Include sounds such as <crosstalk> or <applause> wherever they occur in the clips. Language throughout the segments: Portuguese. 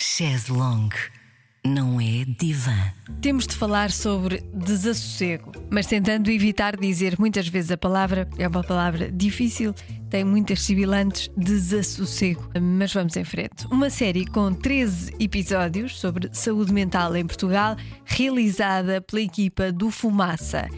Chaise longue não é divã. Temos de falar sobre desassossego, mas tentando evitar dizer muitas vezes a palavra, é uma palavra difícil, tem muitas sibilantes, desassossego. Mas vamos em frente. Uma série com 13 episódios sobre saúde mental em Portugal, realizada pela equipa do Fumaça.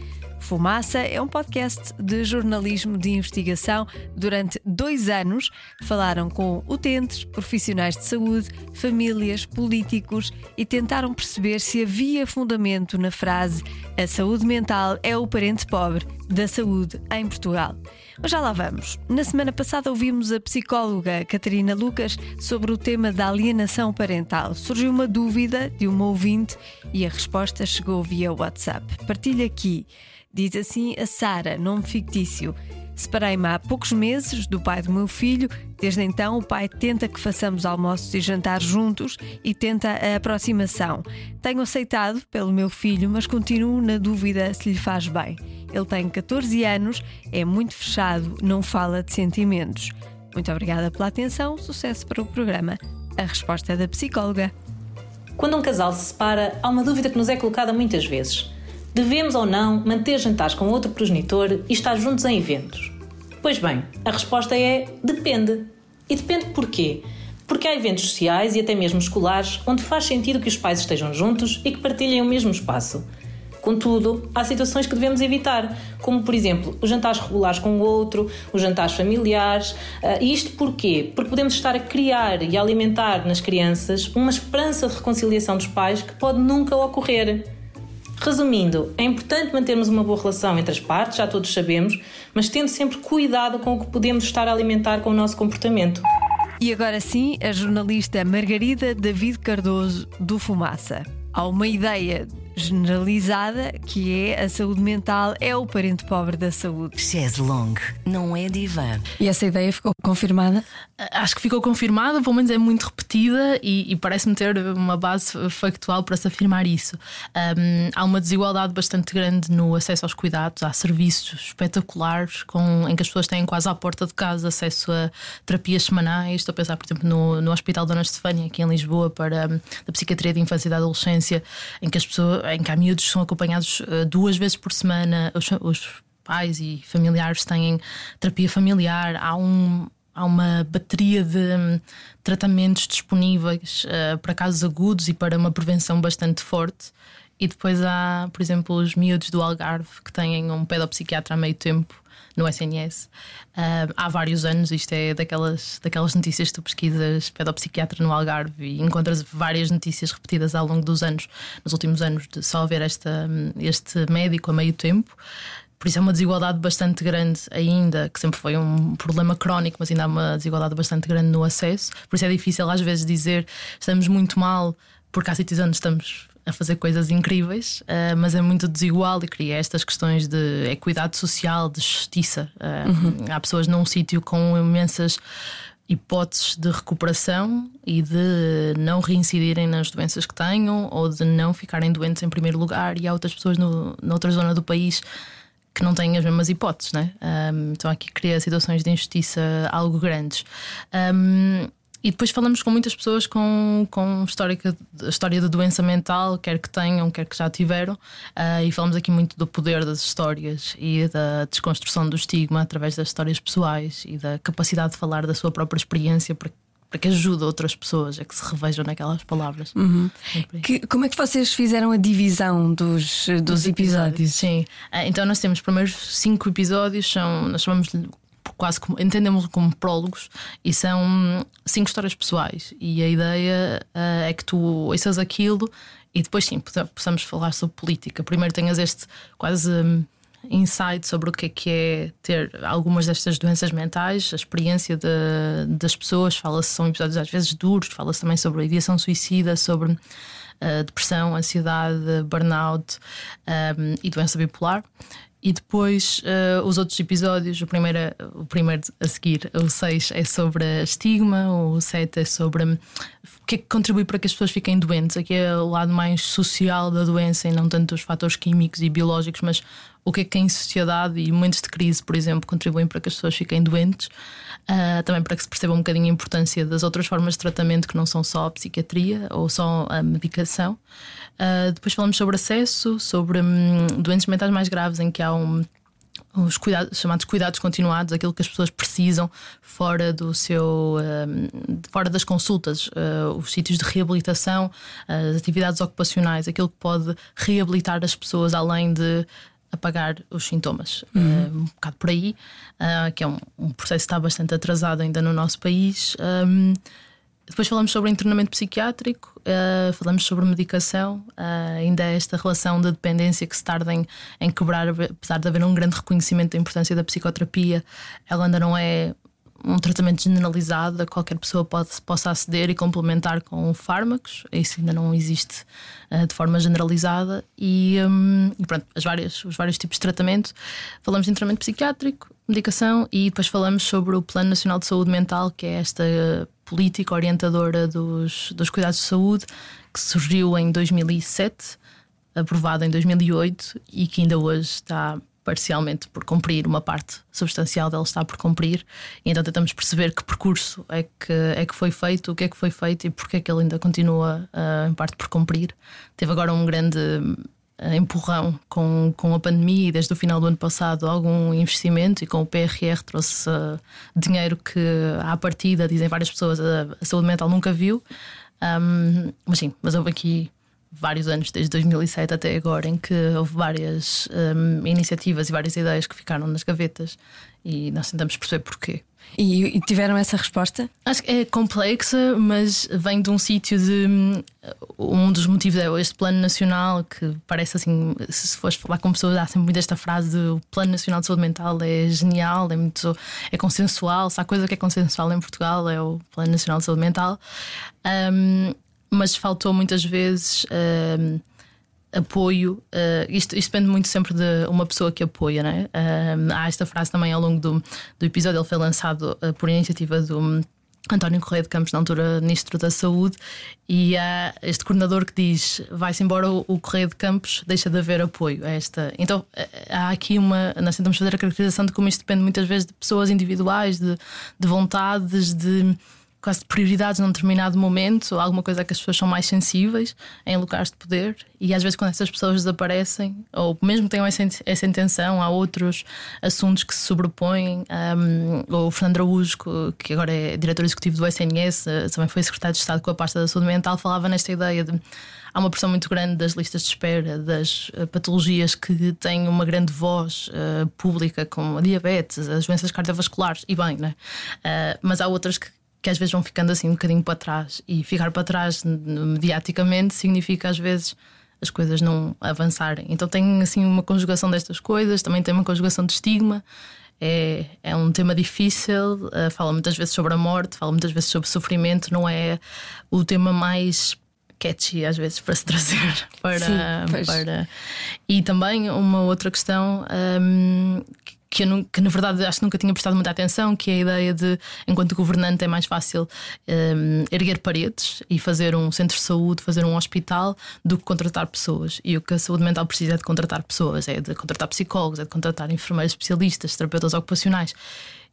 Fumaça é um podcast de jornalismo de investigação. Durante dois anos falaram com utentes, profissionais de saúde, famílias, políticos e tentaram perceber se havia fundamento na frase a saúde mental é o parente pobre da saúde em Portugal. Mas já lá vamos. Na semana passada ouvimos a psicóloga Catarina Lucas sobre o tema da alienação parental. Surgiu uma dúvida de uma ouvinte e a resposta chegou via WhatsApp. Partilho aqui. Diz assim a Sara, nome fictício. Separei-me há poucos meses do pai do meu filho. Desde então, o pai tenta que façamos almoços e jantares juntos e tenta a aproximação. Tenho aceitado pelo meu filho, mas continuo na dúvida se lhe faz bem. Ele tem 14 anos, é muito fechado, não fala de sentimentos. Muito obrigada pela atenção, sucesso para o programa. A resposta é da psicóloga. Quando um casal se separa, há uma dúvida que nos é colocada muitas vezes. Devemos ou não manter jantares com outro progenitor e estar juntos em eventos? Pois bem, a resposta é depende. E depende porquê? Porque há eventos sociais e até mesmo escolares onde faz sentido que os pais estejam juntos e que partilhem o mesmo espaço. Contudo, há situações que devemos evitar, como por exemplo os jantares regulares com o outro, os jantares familiares. E isto porquê? Porque podemos estar a criar e a alimentar nas crianças uma esperança de reconciliação dos pais que pode nunca ocorrer. Resumindo, é importante mantermos uma boa relação entre as partes, já todos sabemos, mas tendo sempre cuidado com o que podemos estar a alimentar com o nosso comportamento. E agora sim, a jornalista Margarida David Cardoso, do Fumaça. Há uma ideia generalizada que é a saúde mental é o parente pobre da saúde. Chaise longue não é divã. E essa ideia ficou confirmada? Acho que ficou confirmada, pelo menos é muito repetida e, e parece-me ter uma base factual para se afirmar isso. Um, há uma desigualdade bastante grande no acesso aos cuidados, há serviços espetaculares com, em que as pessoas têm quase à porta de casa acesso a terapias semanais. Estou a pensar, por exemplo, no, no Hospital Dona Estefânia, aqui em Lisboa, para a psiquiatria de infância e da adolescência, em que as pessoas em que há miúdos são acompanhados uh, duas vezes por semana, os, os, pais e familiares têm terapia familiar, há, um, há uma bateria de um, tratamentos disponíveis uh, para casos agudos e para uma prevenção bastante forte. E depois há, por exemplo, os miúdos do Algarve que têm um pedopsiquiatra a meio tempo no SNS. Há vários anos, isto é daquelas, daquelas notícias que tu pesquisas pedopsiquiatra no Algarve e encontras várias notícias repetidas ao longo dos anos, nos últimos anos, de só haver esta, este médico a meio tempo. Por isso é uma desigualdade bastante grande ainda, que sempre foi um problema crónico, mas ainda há uma desigualdade bastante grande no acesso. Por isso é difícil às vezes dizer estamos muito mal porque há sítios onde estamos a fazer coisas incríveis, uh, mas é muito desigual e cria estas questões de equidade social, de justiça. Uh, uhum. Há pessoas num sítio com imensas hipóteses de recuperação e de não reincidirem nas doenças que tenham ou de não ficarem doentes em primeiro lugar, e há outras pessoas no, noutra zona do país que não têm as mesmas hipóteses, né? Um, então aqui cria situações de injustiça algo grandes. Um, e depois falamos com muitas pessoas com, com histórica, história de doença mental, quer que tenham, quer que já tiveram, uh, e falamos aqui muito do poder das histórias e da desconstrução do estigma através das histórias pessoais e da capacidade de falar da sua própria experiência para para que ajude outras pessoas a que se revejam naquelas palavras. Uhum. Que, como é que vocês fizeram a divisão dos, dos, dos episódios? episódios? Sim, uh, então nós temos os primeiros cinco episódios, são, nós chamamos quase como entendemos como prólogos e são cinco histórias pessoais. E a ideia uh, é que tu ouças aquilo e depois sim possamos falar sobre política. Primeiro tenhas este quase um, insight sobre o que é que é ter algumas destas doenças mentais, a experiência de, das pessoas. Fala-se, são episódios às vezes duros, fala-se também sobre a ideação suicida, sobre uh, depressão, ansiedade, burnout um, e doença bipolar. E depois uh, os outros episódios, o primeiro, o primeiro a seguir, o 6 é sobre estigma, o 7 é sobre o que é que contribui para que as pessoas fiquem doentes. Aqui é o lado mais social da doença e não tanto os fatores químicos e biológicos, mas o que é que em sociedade e momentos de crise, por exemplo, contribuem para que as pessoas fiquem doentes, uh, também para que se perceba um bocadinho a importância das outras formas de tratamento que não são só a psiquiatria ou só a medicação. Uh, depois falamos sobre acesso, sobre um, doentes mentais mais graves em que há um os cuidados, chamados cuidados continuados, aquilo que as pessoas precisam fora do seu um, fora das consultas, uh, os sítios de reabilitação, as atividades ocupacionais, aquilo que pode reabilitar as pessoas além de apagar os sintomas. Uhum. Uh, um bocado por aí, uh, que é um, um, processo que está bastante atrasado ainda no nosso país. Um, depois falamos sobre internamento psiquiátrico, uh, falamos sobre medicação, uh, ainda é esta relação de dependência que se tarda em, em, quebrar, apesar de haver um grande reconhecimento da importância da psicoterapia, ela ainda não é um tratamento generalizado a qualquer pessoa pode, possa aceder e complementar com fármacos, isso ainda não existe uh, de forma generalizada, e, um, e pronto, as várias, os vários tipos de tratamento. Falamos de tratamento psiquiátrico, medicação e depois falamos sobre o Plano Nacional de Saúde Mental, que é esta política orientadora dos, dos cuidados de saúde, que surgiu em 2007, aprovado em 2008 e que ainda hoje está parcialmente por cumprir, uma parte substancial dela está por cumprir, e então tentamos perceber que percurso é que, é que foi feito, o que é que foi feito e porque é que ele ainda continua uh, em parte por cumprir. Teve agora um grande uh, empurrão com, com a pandemia e desde o final do ano passado algum investimento e com o PRR trouxe uh, dinheiro que à partida, dizem várias pessoas, a, a saúde mental nunca viu. Um, mas sim, mas houve aqui vários anos, desde 2007 até agora, em que houve várias um, iniciativas e várias ideias que ficaram nas gavetas e nós tentamos perceber porquê. E, e tiveram essa resposta? Acho que é complexa, mas vem de um sítio de. Hum, um dos motivos é este plano nacional, que parece assim, se fores falar com pessoas, há sempre muito esta frase de o Plano Nacional de Saúde Mental é genial, é muito. é consensual. Se há coisa que é consensual em Portugal é o Plano Nacional de Saúde Mental. Um, mas faltou muitas vezes uh, apoio. Uh, isto, isto, depende muito sempre de uma pessoa que apoia, né? Uh, há esta frase também ao longo do, do episódio, ele foi lançado uh, por iniciativa do. António Correia de Campos, na altura Ministro da Saúde, e há este coordenador que diz: vai-se embora o, Correia de Campos, deixa de haver apoio a esta. Então há aqui uma. Nós tentamos fazer a caracterização de como isto depende muitas vezes de pessoas individuais, de, de vontades, de quase de prioridades num determinado momento, alguma coisa que as pessoas são mais sensíveis em lugares de poder, e às vezes quando essas pessoas desaparecem, ou mesmo tenham essa, essa intenção, há outros assuntos que se sobrepõem. Um, o Fernando Araújo, que agora é diretor executivo do SNS, eh, também foi secretário de Estado com a pasta da saúde mental, falava nesta ideia de há uma pressão muito grande das listas de espera, das uh, patologias que têm uma grande voz uh, pública, como a diabetes, as doenças cardiovasculares, e bem, né? Uh, mas há outras que que às vezes vão ficando assim um bocadinho para trás. E ficar para trás mediaticamente significa às vezes as coisas não avançarem. Então tem assim uma conjugação destas coisas, também tem uma conjugação de estigma. É, é um tema difícil, uh, fala muitas vezes sobre a morte, fala muitas vezes sobre sofrimento, não é o tema mais catchy às vezes para se trazer <laughs> para, Sim, para... e também uma outra questão um, que, eu, que na verdade acho que nunca tinha prestado muita atenção, que é a ideia de, enquanto governante, é mais fácil um, erguer paredes e fazer um centro de saúde, fazer um hospital, do que contratar pessoas. E o que a saúde mental precisa é de contratar pessoas, é de contratar psicólogos, é de contratar enfermeiros especialistas, terapeutas ocupacionais.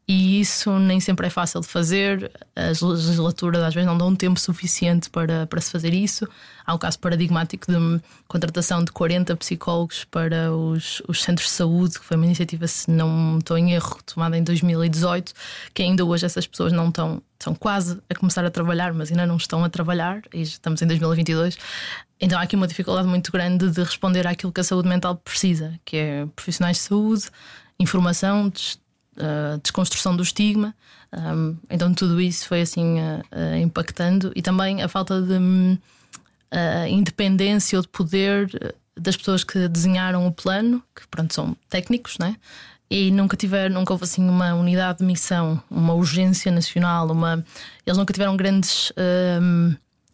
E isso nem sempre é fácil de fazer, as legislaturas às vezes não dão tempo suficiente para, para se fazer isso. Há um caso paradigmático de contratação de 40 psicólogos para os, os centros de saúde, que foi uma iniciativa, se não estou em erro, tomada em 2018, que ainda hoje essas pessoas não estão, estão quase a começar a trabalhar, mas ainda não estão a trabalhar, e estamos em 2022. Então há aqui uma dificuldade muito grande de responder àquilo que a saúde mental precisa, que é profissionais de saúde, informação, a desconstrução do estigma. Um, então tudo isso foi assim uh, impactando e também a falta de uh, independência ou de poder das pessoas que desenharam o plano, que pronto são técnicos, né? E nunca tiveram, nunca houve assim uma unidade de missão, uma urgência nacional, uma eles nunca tiveram grandes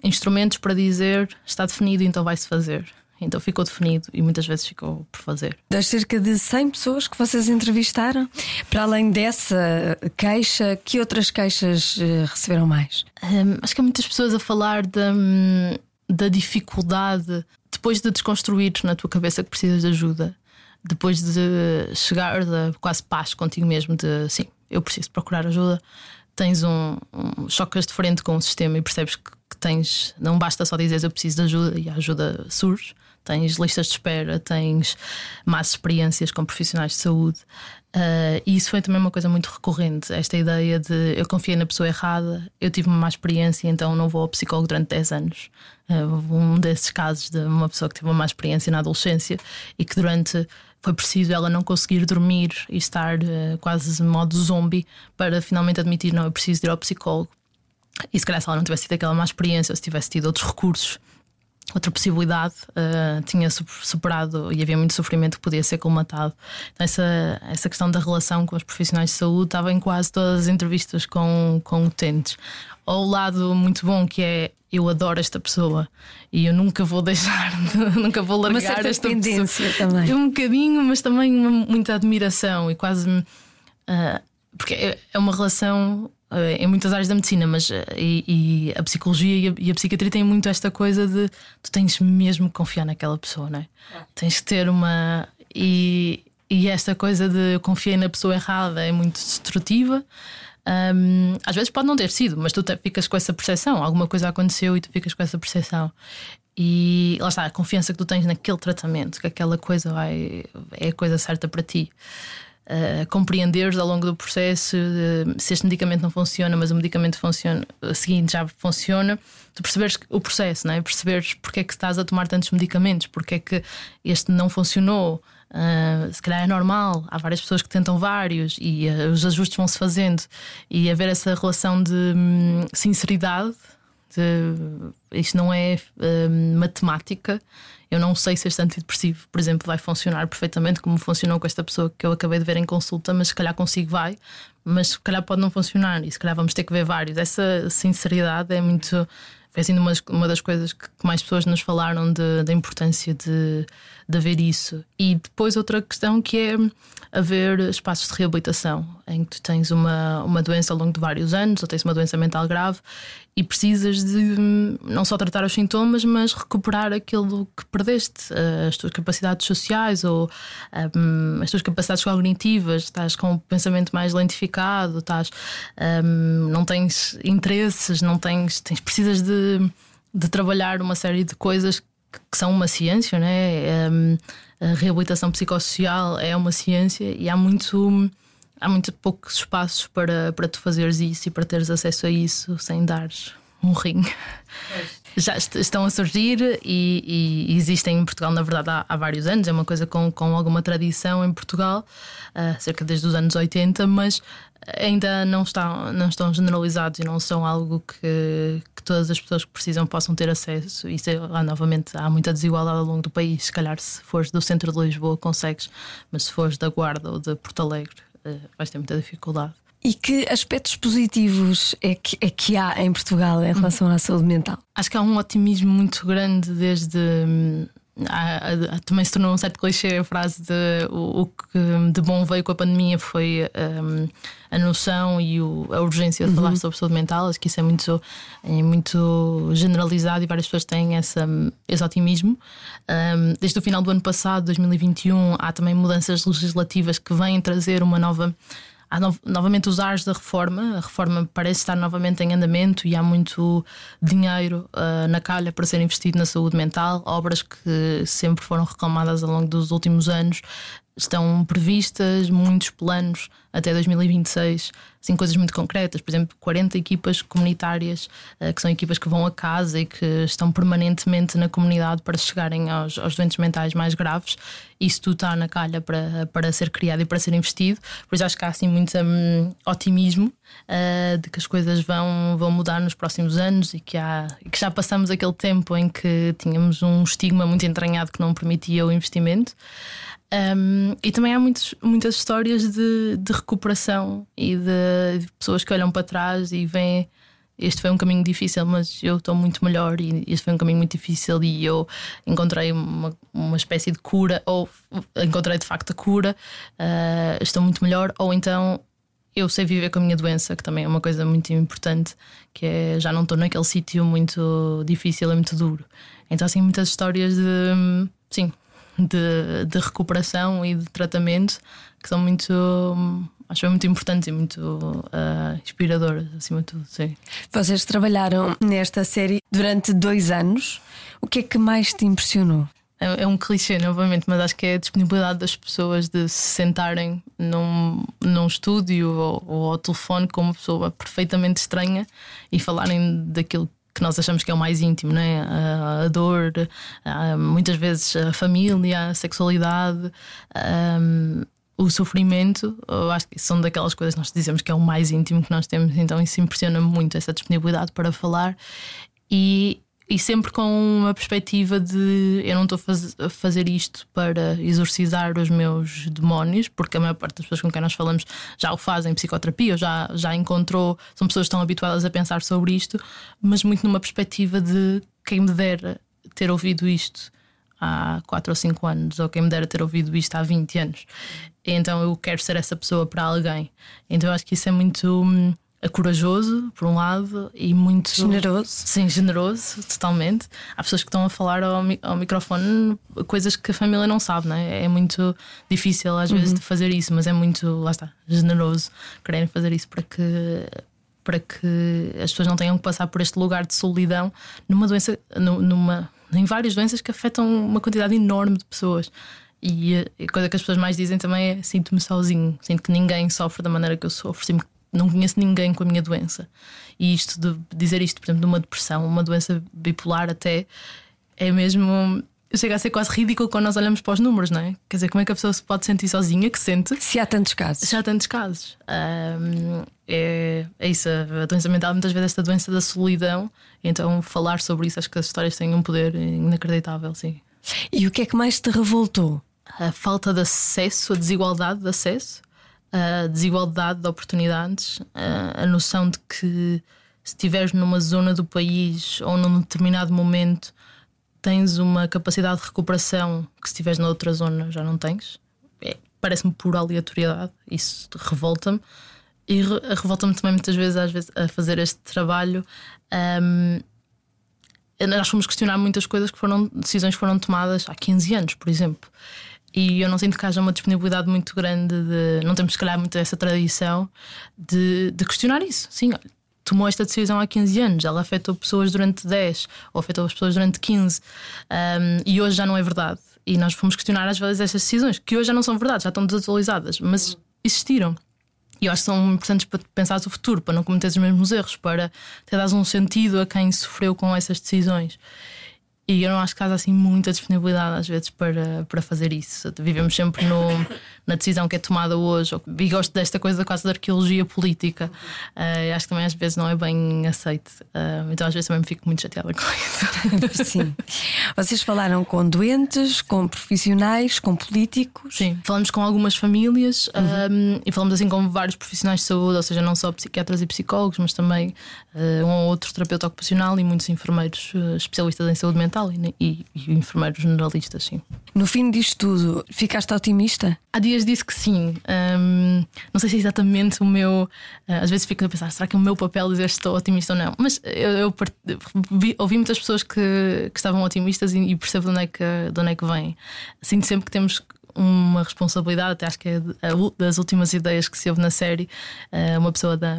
instrumentos para dizer está definido, então vai-se fazer. Então ficou definido e muitas vezes ficou por fazer. Das cerca de 100 pessoas que vocês entrevistaram, para além dessa queixa, que outras queixas eh, receberam mais? Um, acho que há muitas pessoas a falar da, hum, da dificuldade depois de desconstruir na tua cabeça que precisas de ajuda. depois de chegar da quase paz contigo mesmo, de sim, eu preciso procurar ajuda, tens um, um chocas de frente com o sistema e percebes que, que tens, não basta só dizer eu preciso de ajuda e a ajuda surge. Tens listas de espera, tens más experiências com profissionais de saúde. Uh, e isso foi também uma coisa muito recorrente. Esta ideia de eu confiei na pessoa errada, eu tive uma má experiência, então não vou ao psicólogo durante 10 anos. Uh, um desses casos de uma pessoa que teve uma má experiência na adolescência e que durante foi preciso ela não conseguir dormir e estar uh, quase modo zombie para finalmente admitir: não, eu preciso ir ao psicólogo. E se calhar se ela não tivesse tido aquela má experiência, ou se tivesse tido outros recursos, outra possibilidade, uh, tinha superado e havia muito sofrimento que podia ser colmatado. Então, essa, essa questão da relação com os profissionais de saúde estava em quase todas as entrevistas com, com utentes. Ou o lado muito bom que é eu adoro esta pessoa e eu nunca vou deixar, <laughs> nunca vou largar uma certa esta dependência pessoa. também. Um bocadinho, mas também uma, muita admiração e quase. Uh, porque é, é uma relação em muitas áreas da medicina, mas uh, e, e, a psicologia e a, e a, psiquiatria têm muito esta coisa de tu tens mesmo que confiar naquela pessoa, não é? Tens que ter uma. E, e esta coisa de eu confiei na pessoa errada é muito destrutiva. Um, às vezes pode não ter sido, mas tu te, ficas com essa percepção. Alguma coisa aconteceu e tu ficas com essa percepção. E lá está, a confiança que tu tens naquele tratamento, que aquela coisa vai, é a coisa certa para ti. Uh, compreenderes ao longo do processo uh, se este medicamento não funciona, mas o medicamento funciona, o seguinte já funciona, tu perceberes o processo, não é? perceberes porque é que estás a tomar tantos medicamentos, porque é que este não funcionou, Uh, se calhar é normal, há várias pessoas que tentam vários e uh, os ajustes vão se fazendo e haver essa relação de hum, sinceridade. De, isto não é hum, matemática. Eu não sei se este antidepressivo, por exemplo, vai funcionar perfeitamente como funcionou com esta pessoa que eu acabei de ver em consulta, mas se calhar consigo vai, mas se calhar pode não funcionar e se calhar vamos ter que ver vários. Essa sinceridade é muito foi assim uma, uma das coisas que mais pessoas nos falaram de, da importância de, de haver isso. E depois outra questão que é haver espaços de reabilitação em que tu tens uma, uma doença ao longo de vários anos ou tens uma doença mental grave e precisas de hum, não só tratar os sintomas, mas recuperar aquilo que perdeste, eh, as tuas capacidades sociais ou um, as tuas capacidades cognitivas, estás com o pensamento mais lentificado, estás, um, não tens interesses, não tens, tens precisas de, de trabalhar uma série de coisas que são uma ciência, né? Um, a reabilitação psicossocial é uma ciência e há muito há muito poucos espaços para, para tu fazeres isso e para teres acesso a isso sem dares um rim. Já estão a surgir e, e, existem em Portugal, na verdade, há, há, vários anos. É uma coisa com, com alguma tradição em Portugal, uh, cerca desde os anos 80, mas ainda não estão, não estão generalizados e não são algo que, que todas as pessoas que precisam possam ter acesso. E lá, novamente, há muita desigualdade ao longo do país. Se calhar, se fores do centro de Lisboa, consegues, mas se fores da Guarda ou de Porto Alegre, vais ter muita dificuldade. E que aspectos positivos é que, é que há em Portugal em relação à saúde mental? Acho que há um otimismo muito grande desde. Há, há, também se tornou um certo clichê a frase de o, o, que de bom veio com a pandemia foi um, a noção e o, a urgência de uhum. falar sobre saúde mental. Acho que isso é muito, é muito generalizado e várias pessoas têm essa, esse otimismo. Um, desde o final do ano passado, 2021, há também mudanças legislativas que vêm trazer uma nova há no, novamente os ares da reforma. A reforma parece estar novamente em andamento e há muito dinheiro uh, na calha para ser investido na saúde mental. Obras que sempre foram reclamadas ao longo dos últimos anos estão previstas muitos planos até 2026, assim, coisas muito concretas, por exemplo, 40 equipas comunitárias, eh, que são equipas que vão a casa e que estão permanentemente na comunidade para chegarem aos, aos doentes mentais mais graves. Isso tudo está na calha para, para ser criado e para ser investido, por isso acho que há assim muito um, otimismo uh, de que as coisas vão, vão mudar nos próximos anos e que, há, que já passamos aquele tempo em que tínhamos um estigma muito entranhado que não permitia o investimento. Um, e também há muitos, muitas histórias de, de recuperação e de, de, pessoas que olham para trás e veem. Este foi um caminho difícil, mas eu estou muito melhor. E este foi um caminho muito difícil, e eu encontrei uma, uma espécie de cura, ou encontrei de facto a cura, uh, estou muito melhor. Ou então eu sei viver com a minha doença, que também é uma coisa muito importante, que é já não estou naquele sítio muito difícil e muito duro. Então, assim, muitas histórias de. Sim, de, de recuperação e de tratamento que são muito acho muito importantes e muito uh, inspiradoras, acima de tudo. Sim. Vocês trabalharam nesta série durante dois anos. O que é que mais te impressionou? É, é um clichê, novamente, mas acho que é a disponibilidade das pessoas de se sentarem num, num estúdio ou, ou ao telefone com uma pessoa perfeitamente estranha e falarem daquilo que nós achamos que é o mais íntimo, né? a, a dor, a, muitas vezes a família, a sexualidade. Um, o sofrimento, eu acho que são daquelas coisas que nós dizemos que é o mais íntimo que nós temos, então isso impressiona-me muito, essa disponibilidade para falar e, e sempre com uma perspectiva de eu não estou a fazer isto para exorcizar os meus demónios, porque a maior parte das pessoas com quem nós falamos já o fazem em psicoterapia, já, já encontrou, são pessoas que estão habituadas a pensar sobre isto, mas muito numa perspectiva de quem me dera ter ouvido isto há 4 ou 5 anos, ou quem me dera ter ouvido isto há 20 anos. Então eu quero ser essa pessoa para alguém. Então eu acho que isso é muito hum, corajoso, por um lado, e muito. Generoso. Sim, generoso, totalmente. Há pessoas que estão a falar ao, ao microfone coisas que a família não sabe, não é? É muito difícil às vezes uhum. de fazer isso, mas é muito, lá está, generoso quererem fazer isso para que para que as pessoas não tenham que passar por este lugar de solidão numa doença, numa em várias doenças que afetam uma quantidade enorme de pessoas. E a coisa que as pessoas mais dizem também é: sinto-me sozinho, sinto que ninguém sofre da maneira que eu sofro, sinto não conheço ninguém com a minha doença. E isto de dizer isto, por exemplo, de uma depressão, uma doença bipolar, até é mesmo. Chega a ser quase ridículo quando nós olhamos para os números, não é? Quer dizer, como é que a pessoa se pode sentir sozinha, que sente? Se há tantos casos. Se há tantos casos. Um, é, é isso, a doença mental muitas vezes esta doença da solidão, então falar sobre isso, acho que as histórias têm um poder inacreditável, sim. E o que é que mais te revoltou? A falta de acesso, a desigualdade de acesso, a desigualdade de oportunidades, a noção de que se estiveres numa zona do país ou num determinado momento tens uma capacidade de recuperação que se estiveres noutra zona já não tens. É, Parece-me pura aleatoriedade, isso revolta-me. E revolta-me também muitas vezes, às vezes a fazer este trabalho. Um, nós fomos questionar muitas coisas que foram decisões que foram tomadas há 15 anos, por exemplo. E eu não sinto que haja uma disponibilidade muito grande de. Não temos, se calhar, muito essa tradição de, de questionar isso. Sim, olha, tomou esta decisão há 15 anos, ela afetou pessoas durante 10 ou afetou as pessoas durante 15 um, e hoje já não é verdade. E nós fomos questionar às vezes essas decisões, que hoje já não são verdade, já estão desatualizadas, mas existiram. E eu acho que são importantes para pensar o futuro, para não cometer os mesmos erros, para ter dado um sentido a quem sofreu com essas decisões. E eu não acho que haja assim muita disponibilidade às vezes para, para fazer isso. Vivemos sempre no, na decisão que é tomada hoje. E gosto desta coisa quase da arqueologia política. Uh, acho que também às vezes não é bem aceito. Uh, então às vezes também me fico muito chateada com isso. <laughs> Sim. Vocês falaram com doentes, com profissionais, com políticos? Sim, falamos com algumas famílias uhum. um, e falamos assim com vários profissionais de saúde, ou seja, não só psiquiatras e psicólogos, mas também uh, um ou outro terapeuta ocupacional e muitos enfermeiros especialistas em saúde mental e, e, e enfermeiros generalistas, sim. No fim disto tudo, ficaste otimista? Há dias disse que sim. Um, não sei se é exatamente o meu. Uh, às vezes fico a pensar, será que é o meu papel dizer se estou otimista ou não? Mas eu, eu vi, ouvi muitas pessoas que, que estavam otimistas e, e, percebo de onde, é que, de onde é que vem. Sinto sempre que temos uma responsabilidade, até acho que é das últimas ideias que se ouve na série, uh, uma pessoa da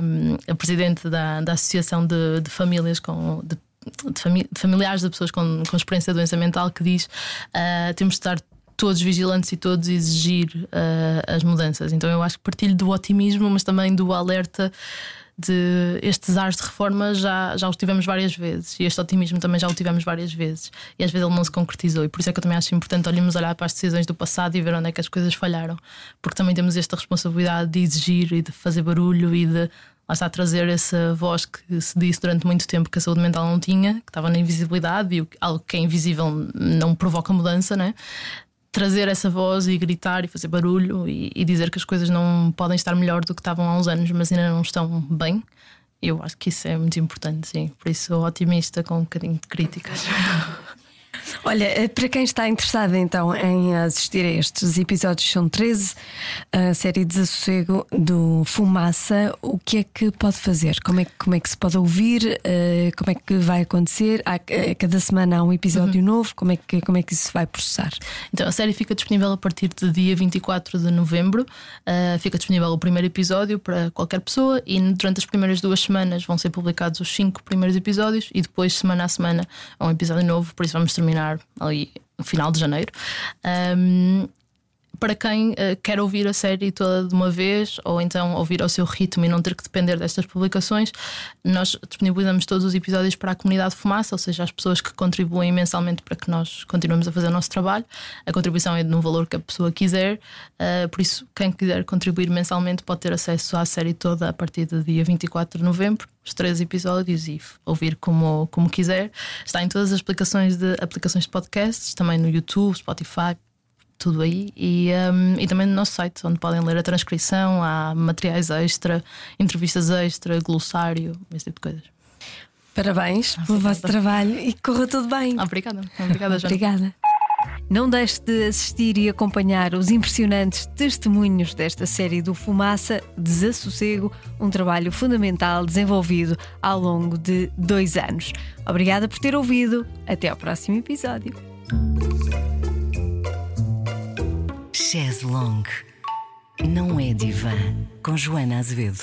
a presidente da, da Associação de, de Famílias com. De, de, familiares de pessoas com, com experiência de doença mental que diz uh, temos de estar todos vigilantes e todos exigir uh, as mudanças. Então eu acho que partilho do otimismo, mas também do alerta de estes ares de reforma já, já os tivemos várias vezes. E este otimismo também já o tivemos várias vezes. E às vezes ele não se concretizou. E por isso é que eu também acho importante olharmos olhar para as decisões do passado e ver onde é que as coisas falharam. Porque também temos esta responsabilidade de exigir e de fazer barulho e de lá está a trazer essa voz que se disse durante muito tempo que a saúde mental não tinha, que estava na invisibilidade e algo que é invisível não provoca mudança, né? trazer essa voz e gritar e fazer barulho e, e, dizer que as coisas não podem estar melhor do que estavam há uns anos, mas ainda não estão bem. Eu acho que isso é muito importante, sim. Por isso sou otimista com um bocadinho de críticas. <laughs> Olha, eh, para quem está interessado então em assistir a estes episódios, são 13, a série Desassossego do Fumaça, o que é que pode fazer? Como é, como é que se pode ouvir? Eh, como é que vai acontecer? Há, eh, cada semana há um episódio uhum. novo, como é, que, como é que isso vai processar? Então, a série fica disponível a partir de dia 24 de novembro, uh, fica disponível o primeiro episódio para qualquer pessoa e durante as primeiras duas semanas vão ser publicados os cinco primeiros episódios e depois, semana a semana, há um episódio novo, por isso vamos terminar ali no final de janeiro. Um, para quem uh, quer ouvir a série toda de uma vez ou então ouvir ao seu ritmo e não ter que depender destas publicações, nós disponibilizamos todos os episódios para a comunidade Fumaça, ou seja, as pessoas que contribuem mensalmente para que nós continuemos a fazer o nosso trabalho. A contribuição é no valor que a pessoa quiser, uh, por isso, quem quiser contribuir mensalmente pode ter acesso à série toda a partir do dia 24 de novembro os três episódios e ouvir como, como quiser. Está em todas as aplicações de, aplicações de podcasts, também no YouTube, Spotify, tudo aí. E, um, e também no nosso site, onde podem ler a transcrição, há materiais extra, entrevistas extra, glossário, esse tipo de coisas. Parabéns pelo vosso trabalho e corra tudo bem. Obrigada. Obrigada, Joana. Obrigada. Não deixe de assistir e acompanhar os impressionantes testemunhos desta série do Fumaça Desassossego, um trabalho fundamental desenvolvido ao longo de dois anos. Obrigada por ter ouvido. Até ao próximo episódio. Chaise Longue. Não é divã. Com Joana Azevedo.